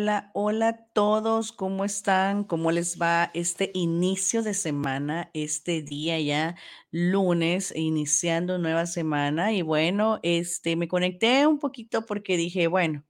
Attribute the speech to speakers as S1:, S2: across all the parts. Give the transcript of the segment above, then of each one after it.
S1: Hola, hola a todos, ¿cómo están? ¿Cómo les va este inicio de semana, este día ya lunes, iniciando nueva semana? Y bueno, este, me conecté un poquito porque dije, bueno,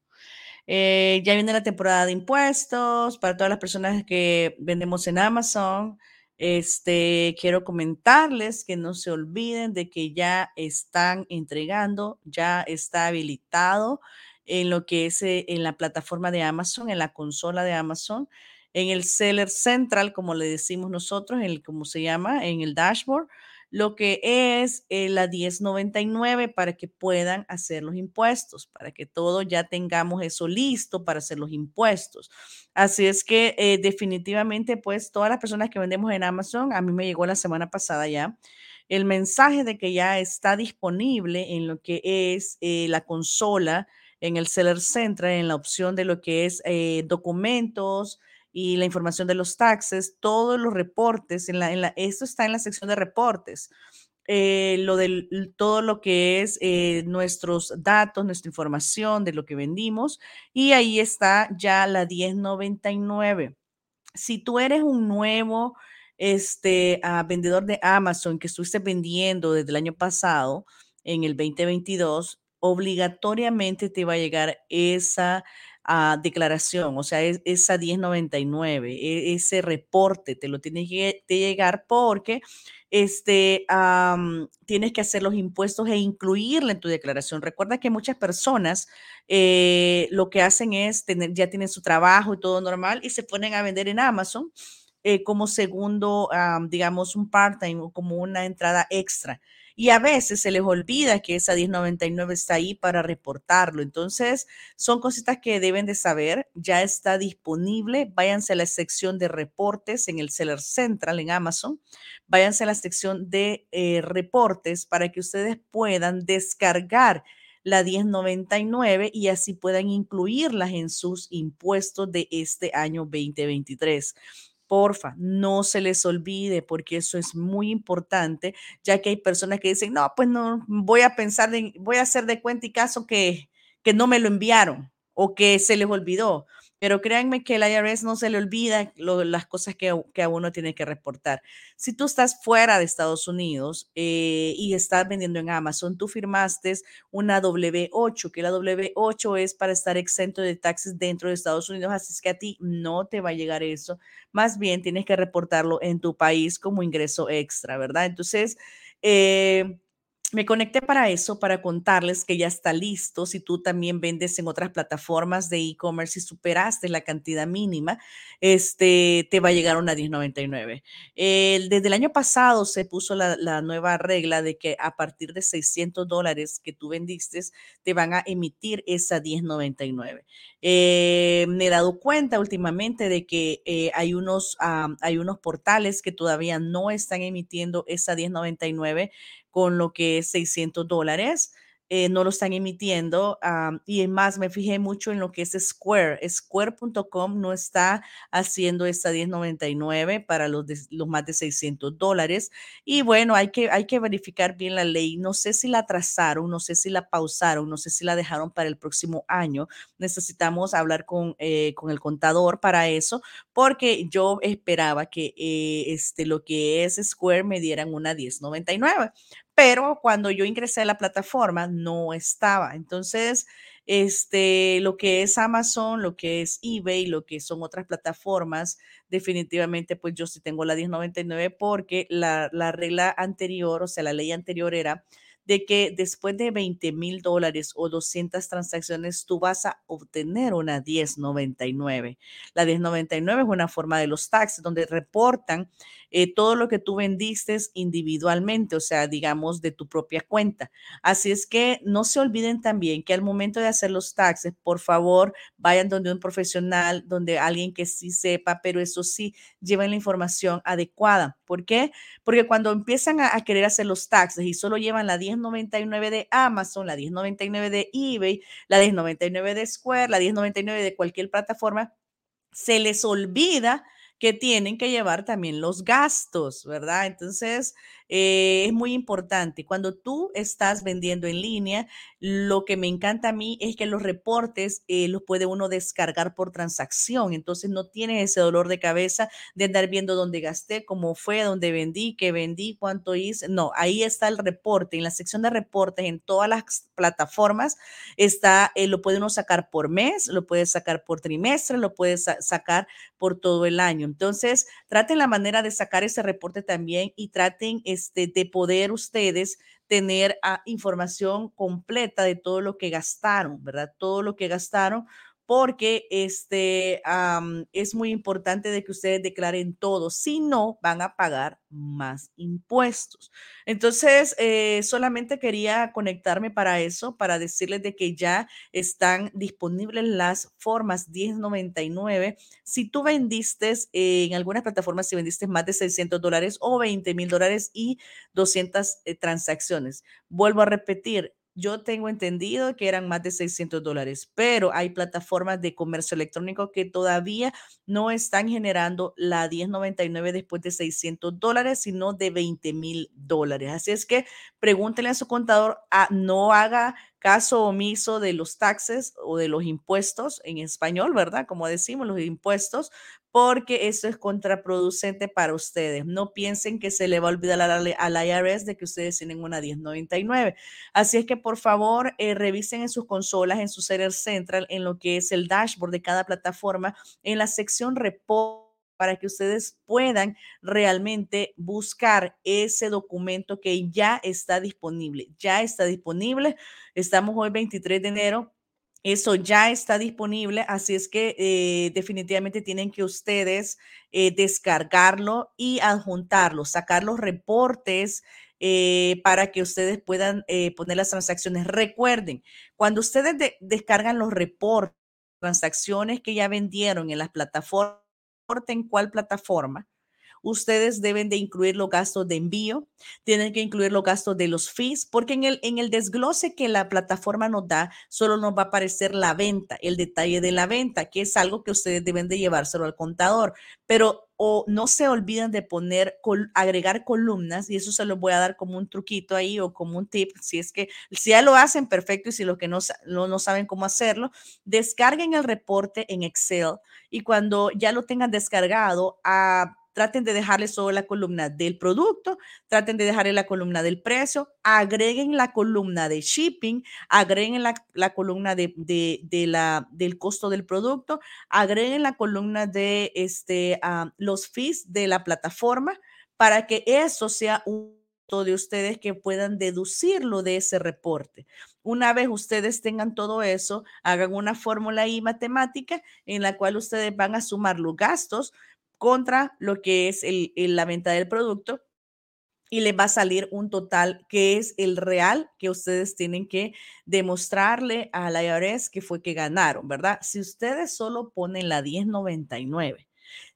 S1: eh, ya viene la temporada de impuestos para todas las personas que vendemos en Amazon. Este, quiero comentarles que no se olviden de que ya están entregando, ya está habilitado en lo que es eh, en la plataforma de Amazon, en la consola de Amazon, en el Seller Central, como le decimos nosotros, en el, como se llama, en el dashboard, lo que es eh, la 1099 para que puedan hacer los impuestos, para que todos ya tengamos eso listo para hacer los impuestos. Así es que eh, definitivamente, pues todas las personas que vendemos en Amazon, a mí me llegó la semana pasada ya el mensaje de que ya está disponible en lo que es la consola en el Seller Central, en la opción de lo que es eh, documentos y la información de los taxes, todos los reportes, en la, en la, esto está en la sección de reportes. Eh, lo del, todo lo que es eh, nuestros datos, nuestra información de lo que vendimos, y ahí está ya la 1099. Si tú eres un nuevo este, uh, vendedor de Amazon que estuviste vendiendo desde el año pasado, en el 2022, obligatoriamente te va a llegar esa uh, declaración, o sea, es, esa 1099, e, ese reporte te lo tienes que llegar porque este, tienes que hacer los impuestos e incluirla en tu declaración. Recuerda que muchas personas eh, lo que hacen es tener, ya tienen su trabajo y todo normal y se ponen a vender en Amazon eh, como segundo, um, digamos, un part-time o como una entrada extra y a veces se les olvida que esa 1099 está ahí para reportarlo. Entonces, son cositas que deben de saber. Ya está disponible. Váyanse a la sección de reportes en el Seller Central en Amazon. Váyanse a la sección de eh, reportes para que ustedes puedan descargar la 1099 y así puedan incluirlas en sus impuestos de este año 2023 porfa, no se les olvide porque eso es muy importante, ya que hay personas que dicen, no, pues no, voy a pensar, en, voy a hacer de cuenta y caso que, que no me lo enviaron o que se les olvidó. Pero créanme que el IRS no se le olvida las cosas que, que, a uno tiene que reportar. Si tú estás fuera de Estados Unidos eh, y estás vendiendo en Amazon, tú firmaste una W8, que la W8 es para estar exento de taxes dentro de Estados Unidos, así es que a ti no te va a llegar eso. Más bien tienes que reportarlo en tu país como ingreso extra, ¿verdad? Entonces, eh, me conecté para eso, para contarles que ya está listo. Si tú también vendes en otras plataformas de e-commerce y superaste la cantidad mínima, este, te va a llegar una 1099. desde el año pasado se puso la, nueva regla de que a partir de 600 dólares que tú vendiste, te van a emitir esa 1099. Eh, me he dado cuenta últimamente de que eh, hay, unos, hay unos portales que todavía no están emitiendo esa 1099 con lo que es 600 dólares. Eh, no lo están emitiendo. Um, y más, me fijé mucho en lo que es Square. Square.com no está haciendo esta 1099 para los, los más de 600 dólares. Y bueno, hay que, hay que verificar bien la ley. No sé si la trazaron, no sé si la pausaron, no sé si la dejaron para el próximo año. Necesitamos hablar con, eh, con el contador para eso, porque yo esperaba que eh, este, lo que es Square me dieran una 1099 pero cuando yo ingresé a la plataforma no estaba. Entonces, este, lo que es Amazon, lo que es eBay, lo que son otras plataformas, definitivamente pues yo sí tengo la 1099 porque la, la regla anterior, o sea, la ley anterior era de que después de 20 mil dólares o 200 transacciones, tú vas a obtener una 1099. La 1099 es una forma de los taxes donde reportan eh, todo lo que tú vendiste individualmente, o sea, digamos, de tu propia cuenta. Así es que no se olviden también que al momento de hacer los taxes, por favor, vayan donde un profesional, donde alguien que sí sepa, pero eso sí, lleven la información adecuada. ¿Por qué? Porque cuando empiezan a, a querer hacer los taxes y solo llevan la 1099 de Amazon, la 1099 de eBay, la 1099 de Square, la 1099 de cualquier plataforma, se les olvida que tienen que llevar también los gastos, ¿verdad? Entonces, eh, es muy importante. Cuando tú estás vendiendo en línea, lo que me encanta a mí es que los reportes eh, los puede uno descargar por transacción. Entonces no tienes ese dolor de cabeza de andar viendo dónde gasté, cómo fue, dónde vendí, qué vendí, cuánto hice. No, ahí está el reporte. En la sección de reportes, en todas las plataformas, está, eh, lo puede uno sacar por mes, lo puede sacar por trimestre, lo puede sacar por todo el año. Entonces, traten la manera de sacar ese reporte también y traten este, de poder ustedes tener ah, información completa de todo lo que gastaron, ¿verdad? Todo lo que gastaron porque este, es muy importante de que ustedes declaren todo, si no van a pagar más impuestos. Entonces, eh, solamente quería conectarme para eso, para decirles de que ya están disponibles las formas 1099. Si tú vendiste en algunas plataformas, si vendiste más de 600 dólares o 20 mil dólares y 200 eh, transacciones. Vuelvo a repetir, yo tengo entendido que eran más de 600 dólares, pero hay plataformas de comercio electrónico que todavía no están generando la 1099 después de 600 dólares, sino de 20 mil dólares. Así es que pregúntenle a su contador, a, no haga caso omiso de los taxes o de los impuestos en español, ¿verdad? Como decimos, los impuestos, porque eso es contraproducente para ustedes. No piensen que se le va a olvidar al IRS de que ustedes tienen una 1099. Así es que por favor eh, revisen en sus consolas, en su Server Central, en lo que es el dashboard de cada plataforma, en la sección report para que ustedes puedan realmente buscar ese documento que ya está disponible. Ya está disponible. Estamos hoy 23 de enero. Eso ya está disponible, así es que eh, definitivamente tienen que ustedes eh, descargarlo y adjuntarlo, sacar los reportes eh, para que ustedes puedan poner las transacciones. Recuerden, cuando ustedes descargan los reportes, transacciones que ya vendieron en las plataformas, en cuál plataforma, ustedes deben de incluir los gastos de envío, tienen que incluir los gastos de los fees, porque en el, en el desglose que la plataforma nos da, solo nos va a aparecer la venta, el detalle de la venta, que es algo que ustedes deben de llevárselo al contador, pero o no se olviden de poner, agregar columnas, y eso se los voy a dar como un truquito ahí o como un tip, si es que, si ya lo hacen, perfecto, y si lo que no, no, no saben cómo hacerlo, descarguen el reporte en Excel y cuando ya lo tengan descargado, a ah, traten de dejarle solo la columna del producto, traten de dejarle la columna del precio, agreguen la columna de shipping, agreguen la, la columna de, de, la, del costo del producto, agreguen la columna de este, ah, los fees de la plataforma para que eso sea un de ustedes que puedan deducirlo de ese reporte. Una vez ustedes tengan todo eso, hagan una fórmula y matemática en la cual ustedes van a sumar los gastos contra lo que es el, la venta del producto y les va a salir un total que es el real que ustedes tienen que demostrarle a la IRS que fue que ganaron, ¿verdad? Si ustedes solo ponen la 1099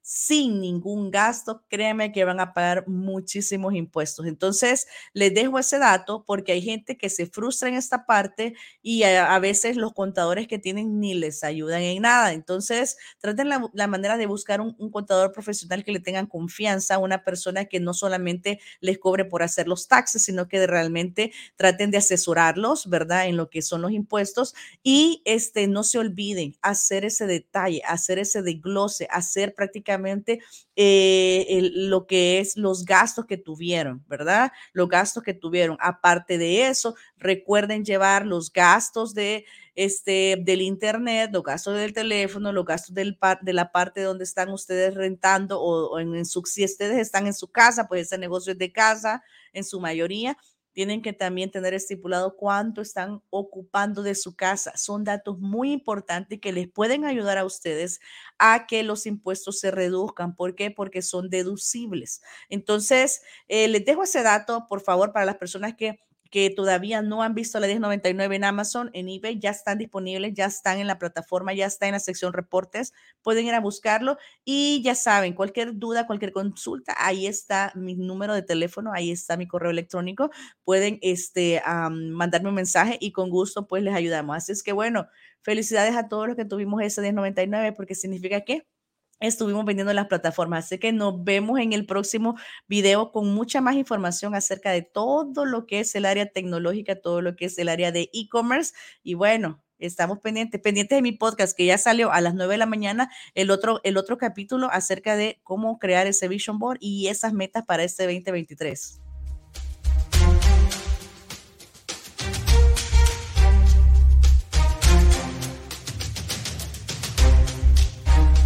S1: sin ningún gasto, créeme que van a pagar muchísimos impuestos. Entonces, les dejo ese dato porque hay gente que se frustra en esta parte y a, veces los contadores que tienen ni les ayudan en nada. Entonces, traten la, manera de buscar un, contador profesional que le tengan confianza, una persona que no solamente les cobre por hacer los taxes, sino que realmente traten de asesorarlos, ¿verdad? En lo que son los impuestos y este, no se olviden hacer ese detalle, hacer ese desglose, hacer prácticamente eh, lo que es los gastos que tuvieron, ¿verdad? Los gastos que tuvieron. Aparte de eso, recuerden llevar los gastos de este, del internet, los gastos del teléfono, los gastos del, de la parte donde están ustedes rentando o, en, en, su, si ustedes están en su casa, pues ese negocio es de casa en su mayoría, tienen que también tener estipulado cuánto están ocupando de su casa. Son datos muy importantes que les pueden ayudar a ustedes a que los impuestos se reduzcan. ¿Por qué? Porque son deducibles. Entonces, eh, les dejo ese dato, por favor, para las personas que que todavía no han visto la 1099 en Amazon, en eBay, ya están disponibles, ya están en la plataforma, ya está en la sección reportes, pueden ir a buscarlo y ya saben, cualquier duda, cualquier consulta, ahí está mi número de teléfono, ahí está mi correo electrónico, pueden este, mandarme un mensaje y con gusto pues les ayudamos. Así es que bueno, felicidades a todos los que tuvimos ese 1099 porque significa que estuvimos vendiendo las plataformas. Así que nos vemos en el próximo video con mucha más información acerca de todo lo que es el área tecnológica, todo lo que es el área de e-commerce. Y bueno, estamos pendientes, pendientes de mi podcast que ya salió a las 9 de la mañana, el otro, el otro capítulo acerca de cómo crear ese vision board y esas metas para este 2023.